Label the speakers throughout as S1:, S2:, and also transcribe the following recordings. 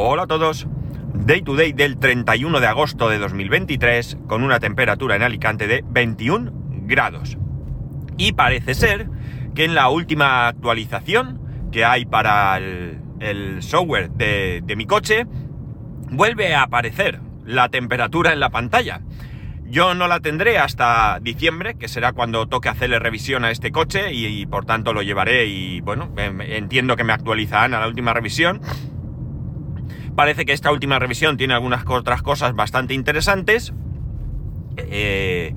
S1: Hola a todos. Day to day del 31 de agosto de 2023 con una temperatura en Alicante de 21 grados. Y parece ser que en la última actualización que hay para el, software de, mi coche vuelve a aparecer la temperatura en la pantalla. Yo no la tendré hasta diciembre, que será cuando toque hacerle revisión a este coche y, por tanto lo llevaré y bueno, em, entiendo que me actualizarán a la última revisión. Parece que esta última revisión tiene algunas otras cosas bastante interesantes. Eh,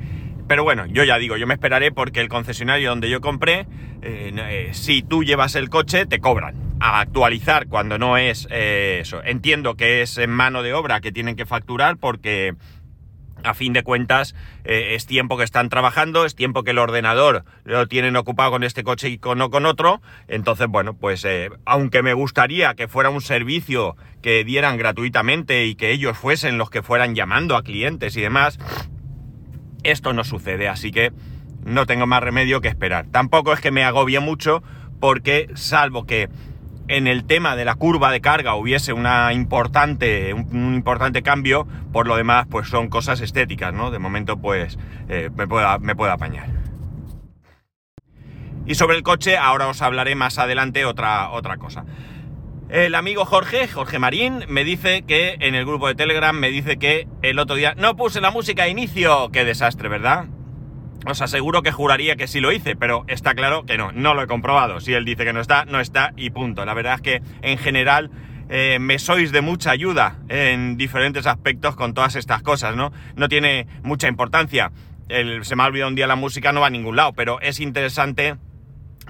S1: pero bueno, yo ya digo, yo me esperaré porque el concesionario donde yo compré, eh, eh, si tú llevas el coche, te cobran. A actualizar cuando no es eso. Entiendo que es en mano de obra que tienen que facturar porque a fin de cuentas eh, es tiempo que están trabajando, es tiempo que el ordenador lo tienen ocupado con este coche y con, no con otro. Entonces, bueno, pues eh, aunque me gustaría que fuera un servicio que dieran gratuitamente y que ellos fuesen los que fueran llamando a clientes y demás, esto no sucede, así que no tengo más remedio que esperar. Tampoco es que me agobie mucho porque salvo que en el tema de la curva de carga hubiese una importante, un, importante cambio, por lo demás, pues son cosas estéticas, ¿no? De momento, pues eh, me, puedo, me puedo apañar. Y sobre el coche, ahora os hablaré más adelante otra, otra cosa. El amigo Jorge, Jorge Marín, me dice que en el grupo de Telegram me dice que el otro día no puse la música a inicio. Qué desastre, ¿verdad? Os aseguro que juraría que sí lo hice, pero está claro que no, no lo he comprobado. Si él dice que no está, no está y punto. La verdad es que en general eh, me sois de mucha ayuda en diferentes aspectos con todas estas cosas, ¿no? No tiene mucha importancia. se me ha olvidado un día la música, no va a ningún lado, pero es interesante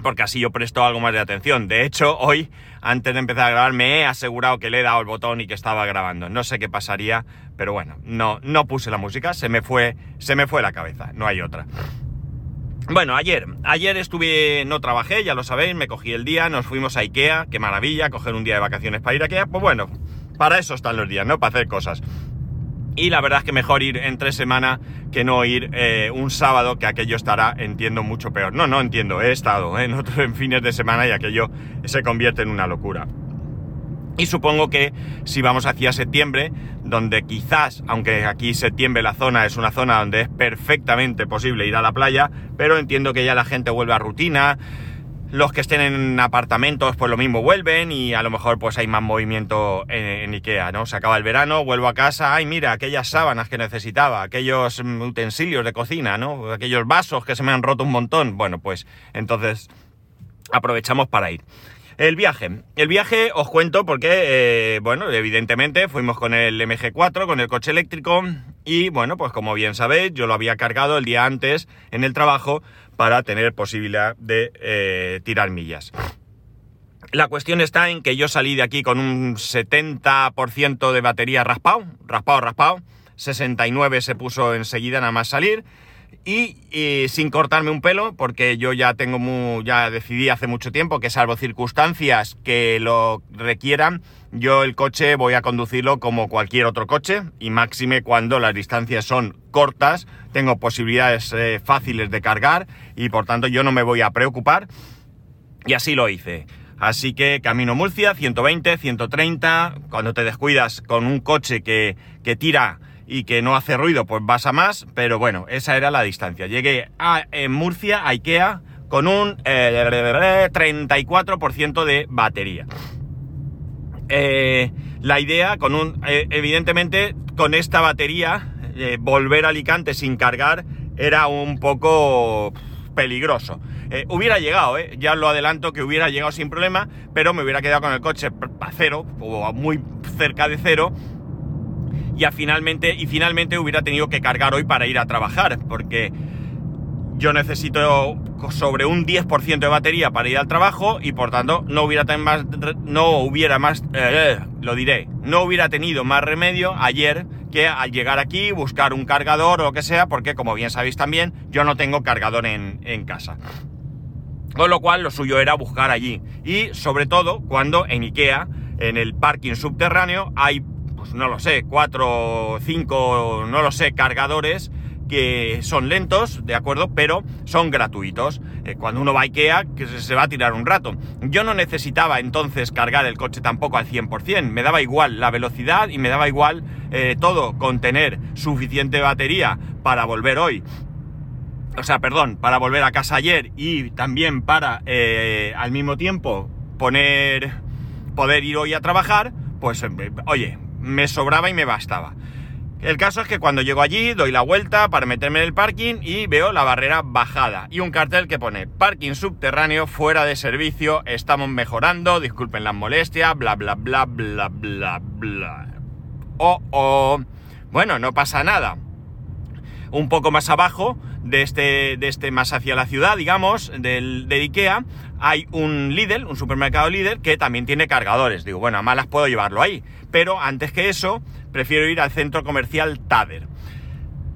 S1: porque así yo presto algo más de atención. De hecho, hoy, antes de empezar a grabar, me he asegurado que le he dado el botón y que estaba grabando. No sé qué pasaría, pero bueno, no, no puse la música, se me fue, se me fue la cabeza, no hay otra. Bueno, ayer, ayer estuve, no trabajé, ya lo sabéis, me cogí el día, nos fuimos a Ikea, qué maravilla, coger un día de vacaciones para ir a Ikea, pues bueno, para eso están los días, ¿no? Para hacer cosas. Y la verdad es que mejor ir entre semana que no ir eh, un sábado, que aquello estará, entiendo, mucho peor. No, no entiendo, he estado en otros en fines de semana y aquello se convierte en una locura. Y supongo que si vamos hacia septiembre, donde quizás, aunque aquí septiembre la zona es una zona donde es perfectamente posible ir a la playa, pero entiendo que ya la gente vuelve a rutina, los que estén en apartamentos, pues lo mismo vuelven y a lo mejor pues hay más movimiento en, Ikea, ¿no? Se acaba el verano, vuelvo a casa, ay mira, aquellas sábanas que necesitaba, aquellos mm, utensilios de cocina, ¿no? Aquellos vasos que se me han roto un montón. Bueno, pues entonces aprovechamos para ir. El viaje. El viaje os cuento porque, eh, bueno, evidentemente fuimos con el MG4, con el coche eléctrico y, bueno, pues como bien sabéis, yo lo había cargado el día antes en el trabajo para tener posibilidad de eh, tirar millas. La cuestión está en que yo salí de aquí con un 70% de batería raspado, raspado, raspado. 69 se puso enseguida nada más salir. Y, sin cortarme un pelo, porque yo ya tengo ya decidí hace mucho tiempo que salvo circunstancias que lo requieran, yo el coche voy a conducirlo como cualquier otro coche y máxime cuando las distancias son cortas, tengo posibilidades eh, fáciles de cargar y por tanto yo no me voy a preocupar y así lo hice. Así que camino Murcia, 120, 130, cuando te descuidas con un coche que, que tira y que no hace ruido, pues vas a más, pero bueno, esa era la distancia. Llegué en Murcia, a Ikea, con un 34% eh, de batería. Eh, la idea, con un, eh, evidentemente, con esta batería, volver a Alicante sin cargar era un poco peligroso. hubiera llegado, ya lo adelanto que hubiera llegado sin problema, pero me hubiera quedado con el coche a cero o muy cerca de cero y finalmente, y finalmente hubiera tenido que cargar hoy para ir a trabajar, porque yo necesito sobre un 10% de batería para ir al trabajo y por tanto no hubiera, más, no hubiera más, eh, lo diré, no hubiera tenido más remedio ayer que al llegar aquí buscar un cargador o lo que sea, porque como bien sabéis también, yo no tengo cargador en, en casa. Con lo cual lo suyo era buscar allí. Y sobre todo cuando en Ikea, en el parking subterráneo, hay pues no lo sé, cuatro, cinco, no lo sé, cargadores que son lentos, ¿de acuerdo? Pero son gratuitos. Eh, cuando uno va a Ikea, que se va a tirar un rato. Yo no necesitaba entonces cargar el coche tampoco al 100%, me daba igual la velocidad y me daba igual eh, todo con tener suficiente batería para volver hoy. O sea, perdón, para volver a casa ayer y también para eh, al mismo tiempo poner poder ir hoy a trabajar, pues oye, me sobraba y me bastaba. El caso es que cuando llego allí, doy la vuelta para meterme en el parking y veo la barrera bajada y un cartel que pone parking subterráneo fuera de servicio, estamos mejorando, disculpen las molestias, bla bla bla bla bla bla. Oh, oh. Bueno, no pasa nada. Un poco más abajo de este, de este más hacia la ciudad, digamos, del, de Ikea, hay un Lidl, un supermercado Lidl, que también tiene cargadores. Digo, bueno, a malas puedo llevarlo ahí. Pero antes que eso, prefiero ir al centro comercial Tader.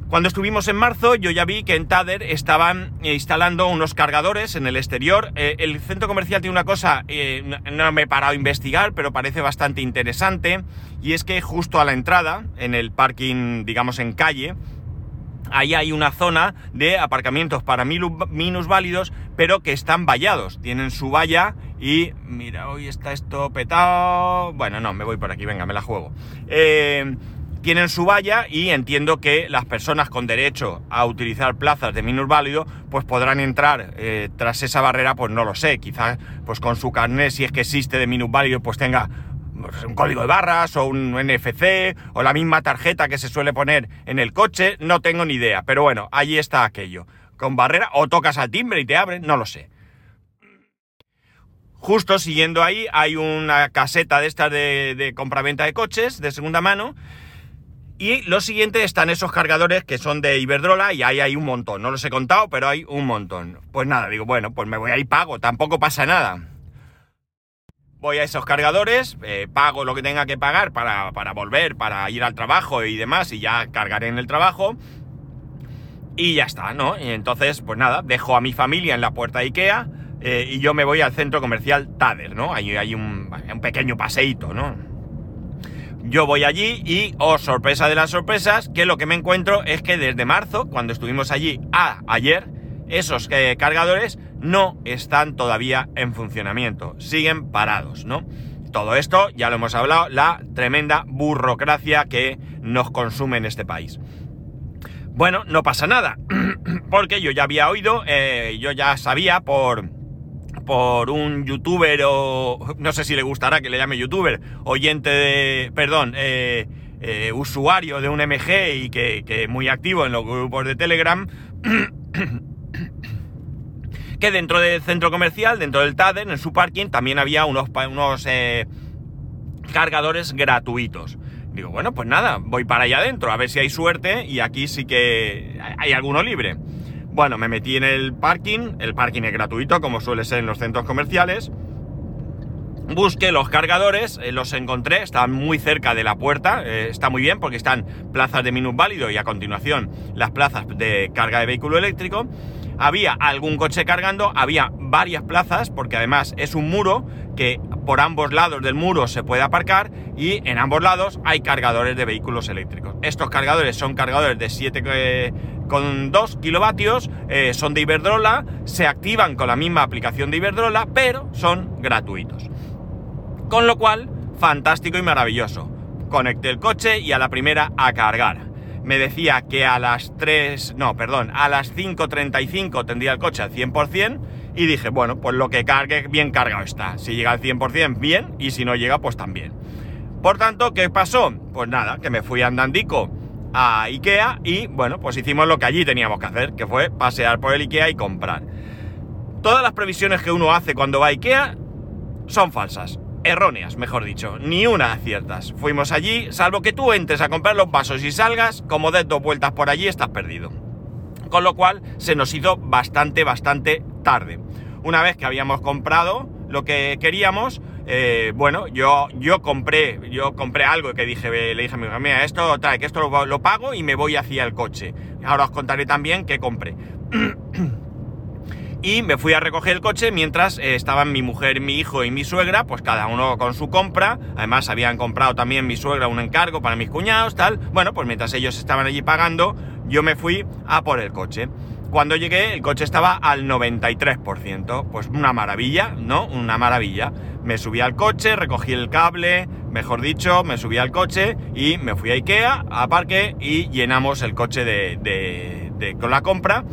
S1: Cuando estuvimos en marzo, yo ya vi que en Tader estaban instalando unos cargadores en el exterior. Eh, el centro comercial tiene una cosa, eh, no me he parado a investigar, pero parece bastante interesante. Y es que justo a la entrada, en el parking, digamos en calle, ahí hay una zona de aparcamientos para minusválidos, pero que están vallados. Tienen su valla y mira, hoy está esto petado. Bueno, no, me voy por aquí, venga, me la juego. Eh, tienen su valla y entiendo que las personas con derecho a utilizar plazas de minusválido pues podrán entrar eh, tras esa barrera, pues no lo sé, quizás pues con su carnet, si es que existe de minusválido, pues tenga un código de barras o un NFC o la misma tarjeta que se suele poner en el coche, no tengo ni idea, pero bueno, allí está aquello. Con barrera o tocas al timbre y te abren, no lo sé. Justo siguiendo ahí hay una caseta de estas de, de compraventa de coches de segunda mano. Y lo siguiente están esos cargadores que son de Iberdrola y ahí hay un montón. No los he contado, pero hay un montón. Pues nada, digo, bueno, pues me voy ahí pago, tampoco pasa nada. Voy a esos cargadores, eh, pago lo que tenga que pagar para, para volver, para ir al trabajo y demás, y ya cargaré en el trabajo. Y ya está, ¿no? Y entonces, pues nada, dejo a mi familia en la puerta de Ikea eh, y yo me voy al centro comercial Tader, ¿no? Ahí hay un, pequeño paseíto, ¿no? Yo voy allí y, oh sorpresa de las sorpresas, que lo que me encuentro es que desde marzo, cuando estuvimos allí a ayer, esos eh, cargadores no están todavía en funcionamiento, siguen parados, ¿no? Todo esto, ya lo hemos hablado, la tremenda burocracia que nos consume en este país. Bueno, no pasa nada, porque yo ya había oído, eh, yo ya sabía por, por un youtuber o no sé si le gustará que le llame youtuber, oyente de, perdón, eh, eh, usuario de un MG y que, que, muy activo en los grupos de Telegram, que dentro del centro comercial, dentro del TADEN, en su parking, también había unos, unos eh, cargadores gratuitos. Digo, bueno, pues nada, voy para allá adentro, a ver si hay suerte y aquí sí que hay alguno libre. Bueno, me metí en el parking, el parking es gratuito, como suele ser en los centros comerciales. Busqué los cargadores, eh, los encontré, están muy cerca de la puerta, eh, está muy bien porque están plazas de válido y a continuación las plazas de carga de vehículo eléctrico. Había algún coche cargando, había varias plazas porque además es un muro que por ambos lados del muro se puede aparcar y en ambos lados hay cargadores de vehículos eléctricos. Estos cargadores son cargadores de 7 con 2 kilovatios, eh, son de Iberdrola, se activan con la misma aplicación de Iberdrola, pero son gratuitos. Con lo cual, fantástico y maravilloso. Conecté el coche y a la primera a cargar. Me decía que a las 3, no, perdón, a las 5.35 tendría el coche al 100% y dije, bueno, pues lo que cargue bien cargado está. Si llega al 100% bien y si no llega pues también. Por tanto, ¿qué pasó? Pues nada, que me fui andandico a Ikea y bueno, pues hicimos lo que allí teníamos que hacer, que fue pasear por el Ikea y comprar. Todas las previsiones que uno hace cuando va a Ikea son falsas, erróneas, mejor dicho, ni una aciertas. Fuimos allí, salvo que tú entres a comprar los vasos y salgas, como des dos vueltas por allí estás perdido. Con lo cual se nos hizo bastante, bastante tarde. Una vez que habíamos comprado lo que queríamos, eh, bueno, yo, yo compré, yo compré algo que dije, le dije a mi mira, esto trae, que esto lo, pago y me voy hacia el coche. Ahora os contaré también qué compré. y me fui a recoger el coche mientras eh, estaban mi mujer, mi hijo y mi suegra, pues cada uno con su compra. Además habían comprado también mi suegra un encargo para mis cuñados, tal. Bueno, pues mientras ellos estaban allí pagando, yo me fui a por el coche. Cuando llegué, el coche estaba al 93%. Pues una maravilla, ¿no? Una maravilla. Me subí al coche, recogí el cable, mejor dicho, me subí al coche y me fui a Ikea, a parque y llenamos el coche de, con la compra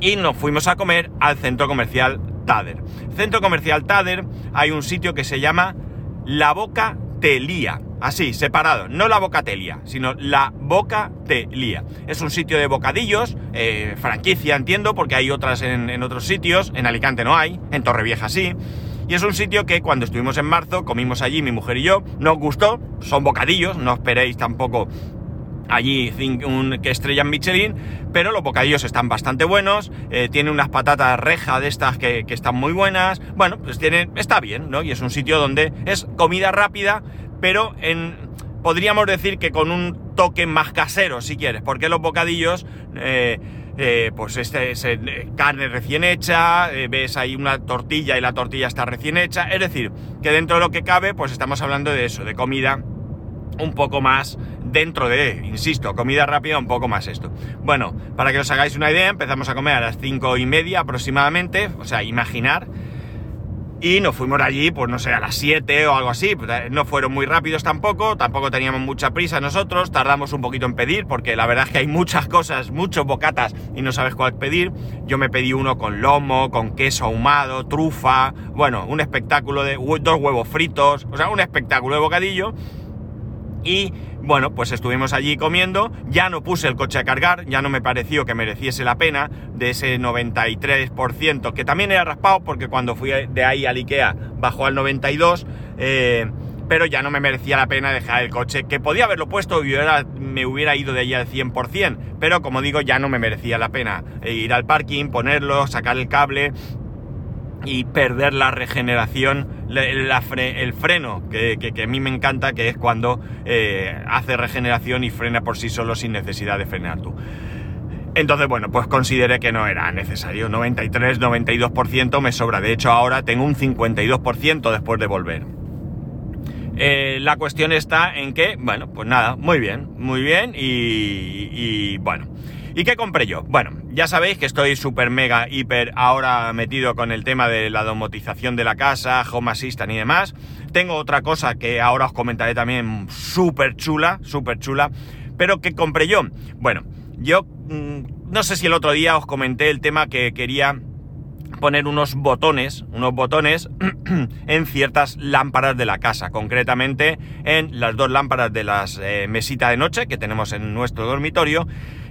S1: y nos fuimos a comer al centro comercial Tader. Centro comercial Tader hay un sitio que se llama La Boca Telía. Así, separado. No la Bocatelia, sino la Boca Telía. Es un sitio de bocadillos, eh, franquicia entiendo, porque hay otras en, en otros sitios. En Alicante no hay, en Torrevieja sí. Y es un sitio que cuando estuvimos en marzo, comimos allí mi mujer y yo, nos gustó, son bocadillos, no esperéis tampoco allí un, que estrellan Michelin, pero los bocadillos están bastante buenos, eh, tiene unas patatas reja de estas que, están muy buenas, bueno, pues tiene, está bien, ¿no? Y es un sitio donde es comida rápida, pero en, podríamos decir que con un toque más casero, si quieres, porque los bocadillos... Eh, eh, pues este es carne recién hecha, ves ahí una tortilla y la tortilla está recién hecha, es decir, que dentro de lo que cabe, pues estamos hablando de eso, de comida un poco más dentro de, insisto, comida rápida, un poco más esto. Bueno, para que os hagáis una idea, empezamos a comer a las cinco y media aproximadamente, o sea, imaginar y nos fuimos allí, pues no sé, a las 7 o algo así. Pues, eh, no fueron muy rápidos tampoco, tampoco teníamos mucha prisa nosotros, tardamos un poquito en pedir, porque la verdad es que hay muchas cosas, muchos bocatas y no sabes cuál pedir. Yo me pedí uno con lomo, con queso ahumado, trufa, bueno, un espectáculo de dos huevos fritos, o sea, un espectáculo de bocadillo. Y bueno, pues estuvimos allí comiendo, ya no puse el coche a cargar, ya no me pareció que mereciese la pena de ese 93%, que también era raspado porque cuando fui de ahí al Ikea bajó al 92%, eh, pero ya no me merecía la pena dejar el coche, que podía haberlo puesto y me hubiera ido de allí al 100%, pero como digo, ya no me merecía la pena eh, ir al parking, ponerlo, sacar el cable y perder la regeneración, el freno, que, a mí me encanta, que es cuando eh, hace regeneración y frena por sí solo sin necesidad de frenar tú. Entonces, bueno, pues consideré que no era necesario. 93, 92% me sobra. De hecho, ahora tengo un 52% después de volver. Eh, la cuestión está en que, bueno, pues nada, muy bien, muy bien y bueno. ¿Y qué compré yo? Bueno, ya sabéis que estoy súper mega hiper ahora metido con el tema de la domotización de la casa, home assistant y demás. Tengo otra cosa que ahora os comentaré también súper chula, súper chula. Pero ¿qué compré yo? Bueno, yo mm, no sé si el otro día os comenté el tema que quería poner unos botones, unos botones en ciertas lámparas de la casa, concretamente en las dos lámparas de las eh, mesitas de noche que tenemos en nuestro dormitorio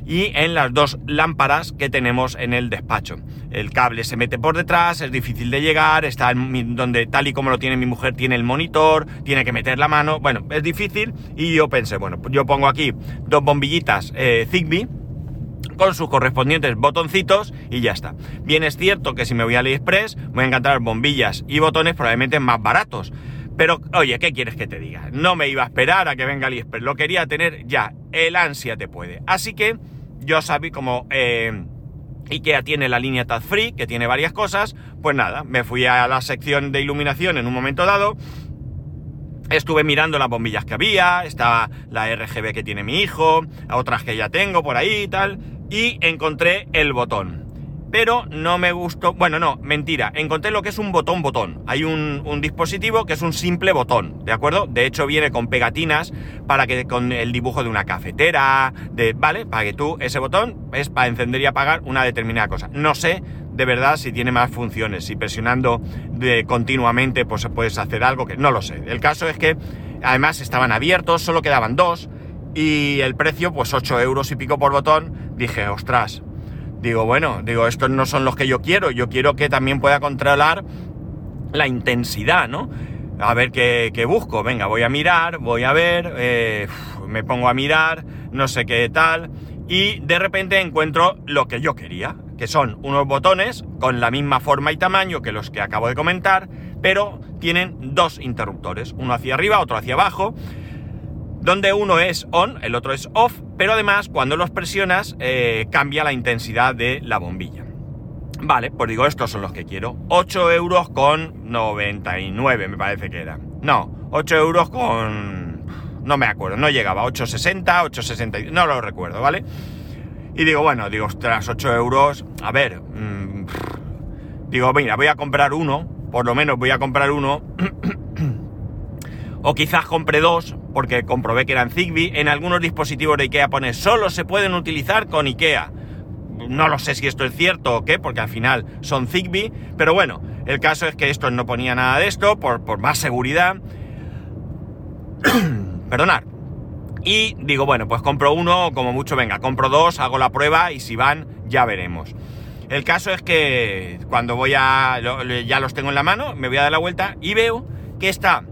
S1: y en las dos lámparas que tenemos en el despacho. El cable se mete por detrás, es difícil de llegar, está donde tal y como lo tiene mi mujer tiene el monitor, tiene que meter la mano, bueno, es difícil y yo pensé, bueno, yo pongo aquí dos bombillitas eh, Zigbee con sus correspondientes botoncitos y ya está. Bien es cierto que si me voy a AliExpress voy a encontrar bombillas y botones probablemente más baratos. Pero, oye, ¿qué quieres que te diga? No me iba a esperar a que venga AliExpress, lo quería tener ya, el ansia te puede. Así que yo sabía como eh, IKEA tiene la línea Taz Free, que tiene varias cosas, pues nada, me fui a la sección de iluminación en un momento dado, estuve mirando las bombillas que había, estaba la RGB que tiene mi hijo, otras que ya tengo por ahí y tal, y encontré el botón pero no me gustó. Bueno, no, mentira. Encontré lo que es un botón botón. Hay un, dispositivo que es un simple botón, ¿de acuerdo? De hecho, viene con pegatinas para que con el dibujo de una cafetera, de. ¿Vale? Para que tú, ese botón es para encender y apagar una determinada cosa. No sé de verdad si tiene más funciones, si presionando de continuamente pues puedes hacer algo que no lo sé. El caso es que además estaban abiertos, solo quedaban dos y el precio pues 8 euros y pico por botón. Dije, ostras, Digo, bueno, digo, estos no son los que yo quiero, yo quiero que también pueda controlar la intensidad, ¿no? A ver qué, busco, venga, voy a mirar, voy a ver, eh, me pongo a mirar, no sé qué tal, y de repente encuentro lo que yo quería, que son unos botones con la misma forma y tamaño que los que acabo de comentar, pero tienen dos interruptores, uno hacia arriba, otro hacia abajo, donde uno es on, el otro es off, pero además cuando los presionas eh, cambia la intensidad de la bombilla. Vale, pues digo, estos son los que quiero. 8 euros con 99 me parece que era. No, 8 euros con... No me acuerdo, no llegaba. 8,60, 8,60, no lo recuerdo, ¿vale? Y digo, bueno, digo, ostras, 8 euros, a ver, mmm, digo, mira, voy a comprar uno, por lo menos voy a comprar uno, o quizás compre dos, porque comprobé que eran Zigbee, en algunos dispositivos de IKEA pone, solo se pueden utilizar con IKEA. No lo sé si esto es cierto o qué, porque al final son Zigbee, pero bueno, el caso es que esto no ponía nada de esto, por, por más seguridad. Perdonad. Y digo, bueno, pues compro uno, como mucho, venga, compro dos, hago la prueba y si van, ya veremos. El caso es que cuando voy a. ya los tengo en la mano, me voy a dar la vuelta y veo que está.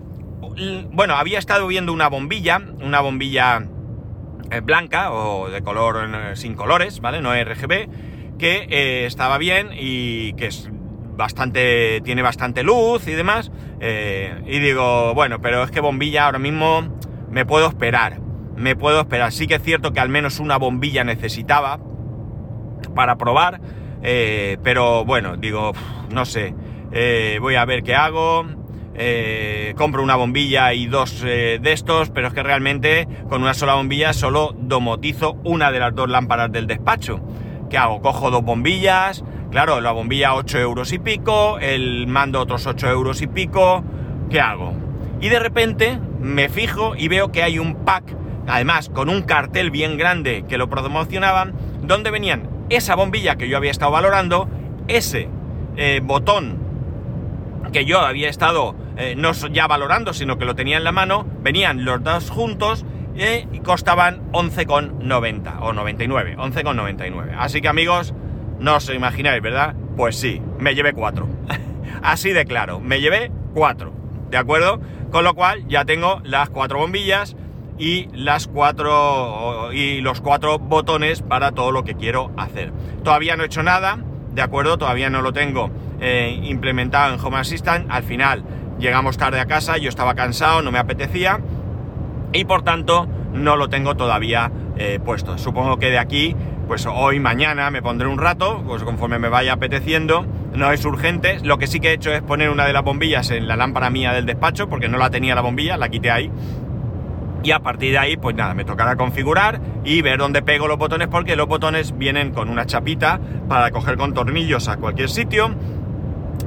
S1: Bueno, había estado viendo una bombilla, una bombilla eh, blanca o de color eh, sin colores, ¿vale? No RGB, que eh, estaba bien y que es bastante. tiene bastante luz y demás. y digo, bueno, pero es que bombilla ahora mismo me puedo esperar. Me puedo esperar. Sí que es cierto que al menos una bombilla necesitaba para probar. Pero bueno, digo, no sé, voy a ver qué hago. Eh, compro una bombilla y dos de estos, pero es que realmente con una sola bombilla solo domotizo una de las dos lámparas del despacho. ¿Qué hago? Cojo dos bombillas, claro, la bombilla 8 euros y pico, el mando otros 8 euros y pico, ¿qué hago? Y de repente me fijo y veo que hay un pack, además con un cartel bien grande que lo promocionaban, donde venían esa bombilla que yo había estado valorando, ese eh, botón que yo había estado eh, no ya valorando, sino que lo tenía en la mano, venían los dos juntos eh, y costaban 11,90 o 99, 11,99. Así que amigos, no os imagináis, ¿verdad? Pues sí, me llevé cuatro. Así de claro, me llevé cuatro, ¿de acuerdo? Con lo cual ya tengo las cuatro bombillas y las cuatro y los cuatro botones para todo lo que quiero hacer. Todavía no he hecho nada, de acuerdo, todavía no lo tengo eh, implementado en Home Assistant. Al final llegamos tarde a casa, yo estaba cansado, no me apetecía y por tanto no lo tengo todavía eh, puesto. Supongo que de aquí, pues hoy, mañana me pondré un rato, pues conforme me vaya apeteciendo. No es urgente. Lo que sí que he hecho es poner una de las bombillas en la lámpara mía del despacho, porque no la tenía la bombilla, la quité ahí y a partir de ahí, pues nada, me tocará configurar y ver dónde pego los botones porque los botones vienen con una chapita para coger con tornillos a cualquier sitio.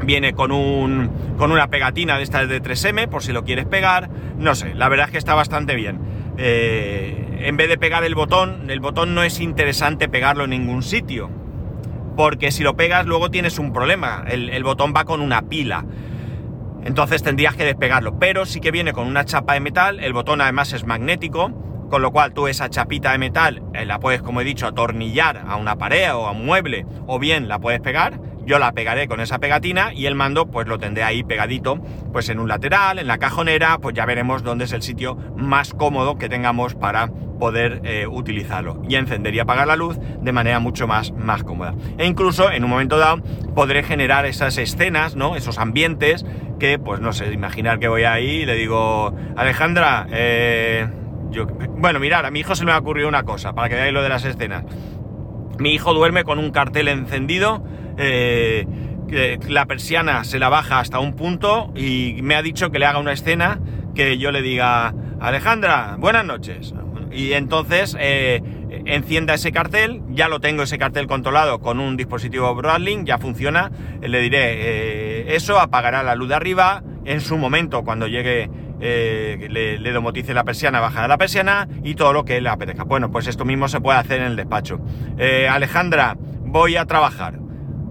S1: Viene con, un, con una pegatina de estas de 3M por si lo quieres pegar. No sé, la verdad es que está bastante bien. Eh, en vez de pegar el botón, el botón no es interesante pegarlo en ningún sitio. Porque si lo pegas luego tienes un problema. el botón va con una pila. Entonces tendrías que despegarlo, pero sí que viene con una chapa de metal, el botón además es magnético, con lo cual tú esa chapita de metal eh, la puedes, como he dicho, atornillar a una pared o a un mueble, o bien la puedes pegar, yo la pegaré con esa pegatina y el mando pues lo tendré ahí pegadito, pues en un lateral, en la cajonera, pues ya veremos dónde es el sitio más cómodo que tengamos para poder eh, utilizarlo y encender y apagar la luz de manera mucho más, más cómoda. E incluso en un momento dado podré generar esas escenas, ¿no? Esos ambientes que, pues no sé, imaginar que voy ahí y le digo, Alejandra, eh, yo, bueno, mirar, a mi hijo se me ha ocurrido una cosa, para que veáis lo de las escenas. Mi hijo duerme con un cartel encendido, eh, la persiana se la baja hasta un punto y me ha dicho que le haga una escena que yo le diga, Alejandra, buenas noches. Y entonces eh, encienda ese cartel, ya lo tengo ese cartel controlado con un dispositivo Broadlink, ya funciona, le diré eh, eso, apagará la luz de arriba, en su momento cuando llegue eh, le, domotice la persiana, bajará la persiana y todo lo que le apetezca. Bueno, pues esto mismo se puede hacer en el despacho. Alejandra, voy a trabajar,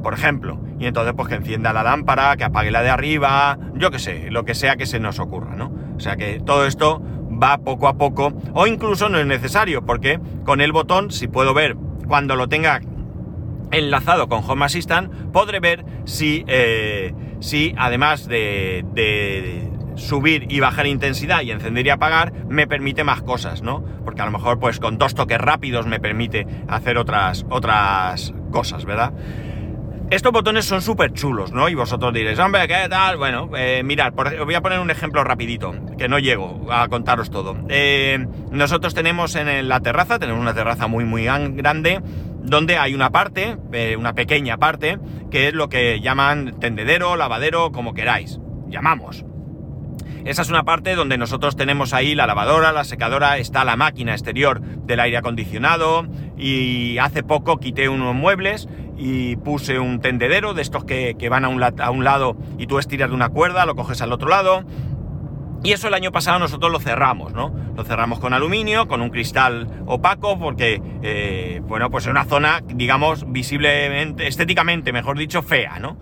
S1: por ejemplo, y entonces pues que encienda la lámpara, que apague la de arriba, yo que sé, lo que sea que se nos ocurra, ¿no? O sea que todo esto va poco a poco, o incluso no es necesario, porque con el botón, si puedo ver cuando lo tenga enlazado con Home Assistant, podré ver si, eh, si además de, de, subir y bajar intensidad y encender y apagar, me permite más cosas, ¿no? Porque a lo mejor pues con dos toques rápidos me permite hacer otras, otras cosas, ¿verdad? Estos botones son súper chulos, ¿no? Y vosotros diréis, hombre, ¿qué tal? Bueno, eh, mirad, os voy a poner un ejemplo rapidito, que no llego a contaros todo. Eh, nosotros tenemos en la terraza, tenemos una terraza muy, muy grande, donde hay una parte, eh, una pequeña parte, que es lo que llaman tendedero, lavadero, como queráis. Llamamos. Esa es una parte donde nosotros tenemos ahí la lavadora, la secadora, está la máquina exterior del aire acondicionado y hace poco quité unos muebles y puse un tendedero de estos que, van a un, a un lado y tú estiras de una cuerda, lo coges al otro lado. Y eso el año pasado nosotros lo cerramos, ¿no? Lo cerramos con aluminio, con un cristal opaco, porque, eh, bueno, pues es una zona, digamos, visiblemente, estéticamente, mejor dicho, fea, ¿no?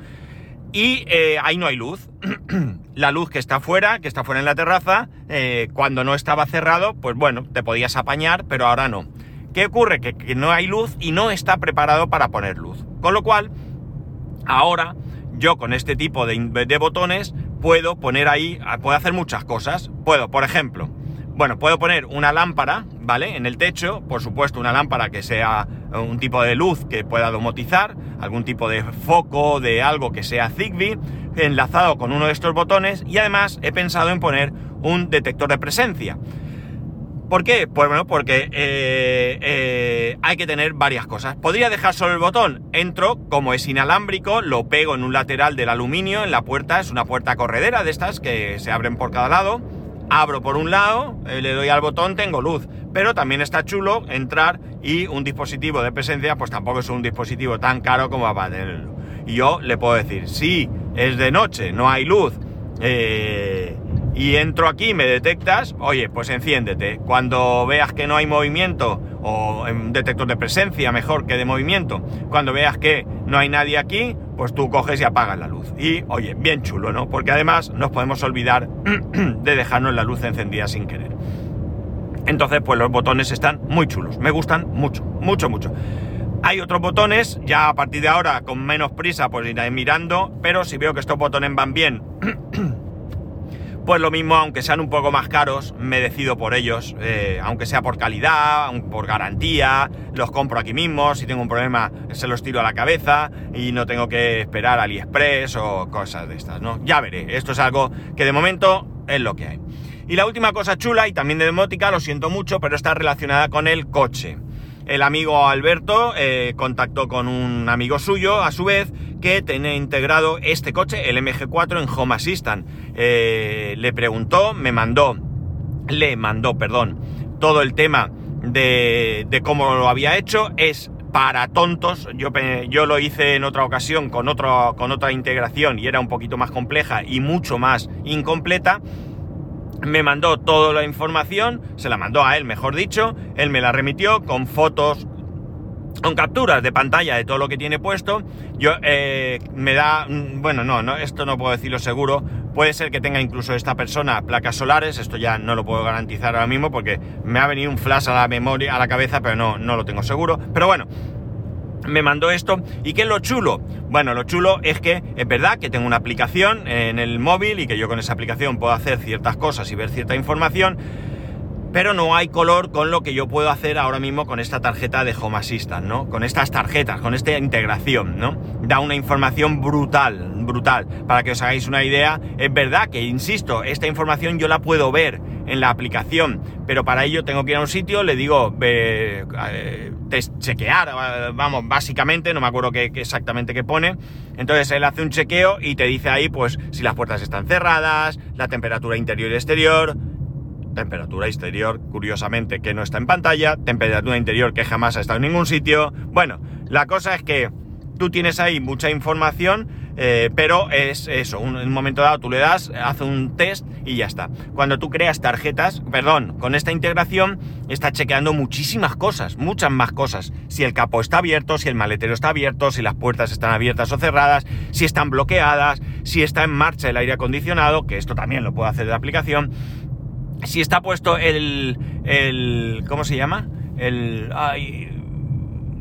S1: Y eh, ahí no hay luz. la luz que está fuera, que está fuera en la terraza, eh, cuando no estaba cerrado, pues bueno, te podías apañar, pero ahora no. ¿Qué ocurre? Que, no hay luz y no está preparado para poner luz. Con lo cual, ahora yo con este tipo de, de botones puedo poner ahí, puedo hacer muchas cosas. Puedo, por ejemplo, bueno, puedo poner una lámpara, ¿vale? En el techo, por supuesto, una lámpara que sea un tipo de luz que pueda domotizar, algún tipo de foco, de algo que sea Zigbee, enlazado con uno de estos botones y además he pensado en poner un detector de presencia. ¿Por qué? Pues bueno, porque eh, eh, hay que tener varias cosas. Podría dejar solo el botón. Entro, como es inalámbrico, lo pego en un lateral del aluminio, en la puerta, es una puerta corredera de estas que se abren por cada lado abro por un lado, eh, le doy al botón, tengo luz. Pero también está chulo entrar y un dispositivo de presencia, pues tampoco es un dispositivo tan caro como para tenerlo. Y yo le puedo decir, si es de noche, no hay luz, eh, y entro aquí, me detectas, oye, pues enciéndete. Cuando veas que no hay movimiento, o en detector de presencia mejor que de movimiento, cuando veas que no hay nadie aquí, pues tú coges y apagas la luz. Y oye, bien chulo, ¿no? Porque además nos podemos olvidar de dejarnos la luz encendida sin querer. Entonces, pues los botones están muy chulos, me gustan mucho, mucho, mucho. Hay otros botones, ya a partir de ahora con menos prisa pues iré mirando, pero si veo que estos botones van bien pues lo mismo, aunque sean un poco más caros, me decido por ellos, eh, aunque sea por calidad, por garantía, los compro aquí mismo, si tengo un problema se los tiro a la cabeza y no tengo que esperar AliExpress o cosas de estas, ¿no? Ya veré, esto es algo que de momento es lo que hay. Y la última cosa chula y también de demótica, lo siento mucho, pero está relacionada con el coche. El amigo Alberto eh, contactó con un amigo suyo, a su vez, que tenía integrado este coche, el MG4, en Home Assistant. Eh, le preguntó, me mandó, le mandó, perdón, todo el tema de, cómo lo había hecho. Es para tontos. Yo, yo, lo hice en otra ocasión con, otro, con otra integración y era un poquito más compleja y mucho más incompleta. Me mandó toda la información, se la mandó a él, mejor dicho, él me la remitió con fotos, con capturas de pantalla de todo lo que tiene puesto, yo eh, me da, mm, bueno, no, no, esto no puedo decirlo seguro, puede ser que tenga incluso esta persona placas solares, esto ya no lo puedo garantizar ahora mismo porque me ha venido un flash a la memoria, a la cabeza, pero no, no lo tengo seguro, pero bueno, me mandó esto. ¿Y qué es lo chulo? Bueno, lo chulo es que es verdad que tengo una aplicación en el móvil y que yo con esa aplicación puedo hacer ciertas cosas y ver cierta información, pero no hay color con lo que yo puedo hacer ahora mismo con esta tarjeta de Home Assistant, ¿no? Con estas tarjetas, con esta integración, ¿no? Da una información brutal, brutal. Para que os hagáis una idea, es verdad que, insisto, esta información yo la puedo ver en la aplicación, pero para ello tengo que ir a un sitio, le digo, chequear, vamos, básicamente, no me acuerdo exactamente qué pone. Entonces él hace un chequeo y te dice ahí, pues, si las puertas están cerradas, la temperatura interior y exterior, temperatura exterior, curiosamente, que no está en pantalla, temperatura interior que jamás ha estado en ningún sitio. Bueno, la cosa es que tú tienes ahí mucha información, eh, pero es eso, un, en un momento dado tú le das, hace un test y ya está. Cuando tú creas tarjetas, perdón, con esta integración está chequeando muchísimas cosas, muchas más cosas. Si el capó está abierto, si el maletero está abierto, si las puertas están abiertas o cerradas, si están bloqueadas, si está en marcha el aire acondicionado, que esto también lo puedo hacer de la aplicación si está puesto el, el ¿cómo se llama? El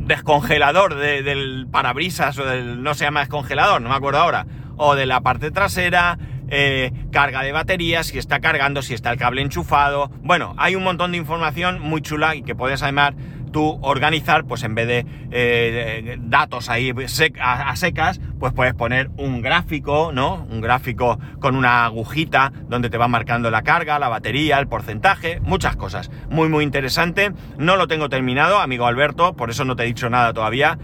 S1: descongelador del parabrisas o del, no se llama descongelador, no me acuerdo ahora, o de la parte trasera, eh, carga de baterías, si está cargando, si está el cable enchufado. Bueno, hay un montón de información muy chula y que puedes además tú organizar, pues en vez de eh, datos ahí a, secas, pues puedes poner un gráfico, ¿no? Un gráfico con una agujita donde te va marcando la carga, la batería, el porcentaje, muchas cosas. Muy, muy interesante. No lo tengo terminado, amigo Alberto, por eso no te he dicho nada todavía.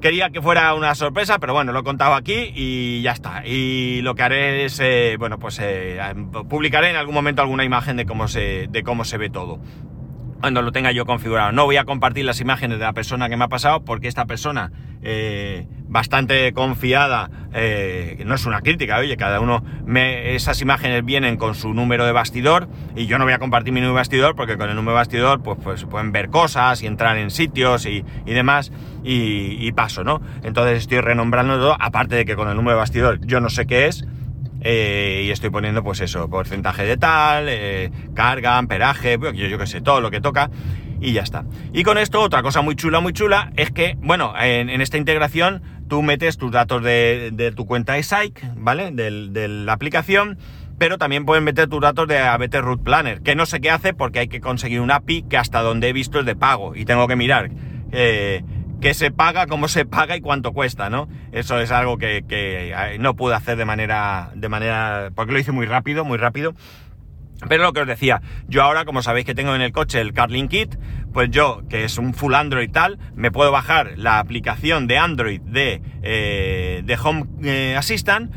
S1: Quería que fuera una sorpresa, pero bueno, lo he contado aquí y ya está. Y lo que haré es, eh, bueno, pues eh, publicaré en algún momento alguna imagen de cómo se, de cómo se ve todo cuando lo tenga yo configurado. No voy a compartir las imágenes de la persona que me ha pasado porque esta persona, eh, bastante confiada, eh, no es una crítica, oye, cada uno, me, esas imágenes vienen con su número de bastidor y yo no voy a compartir mi número de bastidor porque con el número de bastidor pues, pues pueden ver cosas y entrar en sitios y, demás y, paso, ¿no? Entonces estoy renombrando todo, aparte de que con el número de bastidor yo no sé qué es, eh, y estoy poniendo pues eso, porcentaje de tal, eh, carga, amperaje, yo, yo qué sé, todo lo que toca y ya está. Y con esto otra cosa muy chula, muy chula, es que, bueno, en, esta integración tú metes tus datos de, tu cuenta de SAIC, ¿vale? de la aplicación, pero también puedes meter tus datos de ABT Root Planner, que no sé qué hace porque hay que conseguir un API que hasta donde he visto es de pago y tengo que mirar. Eh, qué se paga, cómo se paga y cuánto cuesta, ¿no? Eso es algo que, eh, no pude hacer de manera, de manera, porque lo hice muy rápido, muy rápido. Pero lo que os decía, yo ahora, como sabéis que tengo en el coche el CarLink Kit, pues yo, que es un full Android tal, me puedo bajar la aplicación de Android de, eh, de Home eh, Assistant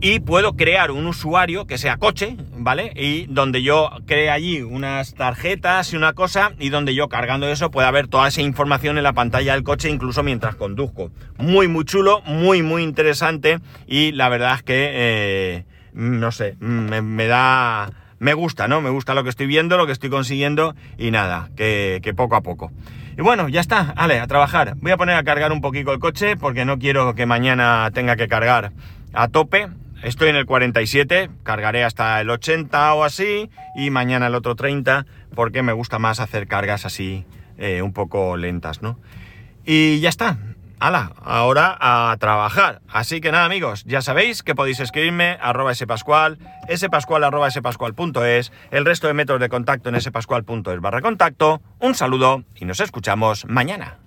S1: y puedo crear un usuario que sea coche, ¿vale? Y donde yo cree allí unas tarjetas y una cosa y donde yo cargando eso pueda ver toda esa información en la pantalla del coche incluso mientras conduzco. Muy, muy chulo, muy, muy interesante y la verdad es que, eh, no sé, me, da... Me gusta, ¿no? Me gusta lo que estoy viendo, lo que estoy consiguiendo y nada, que, que poco a poco. Y bueno, ya está, vale, a trabajar. Voy a poner a cargar un poquito el coche porque no quiero que mañana tenga que cargar a tope Estoy en el 47, cargaré hasta el 80 o así y mañana el otro 30 porque me gusta más hacer cargas así eh, un poco lentas, ¿no? Y ya está. ¡Hala! Ahora a trabajar. Así que nada, amigos, ya sabéis que podéis escribirme arroba spascual, spascual arroba el resto de métodos de contacto en spascual.es barra contacto. Un saludo y nos escuchamos mañana.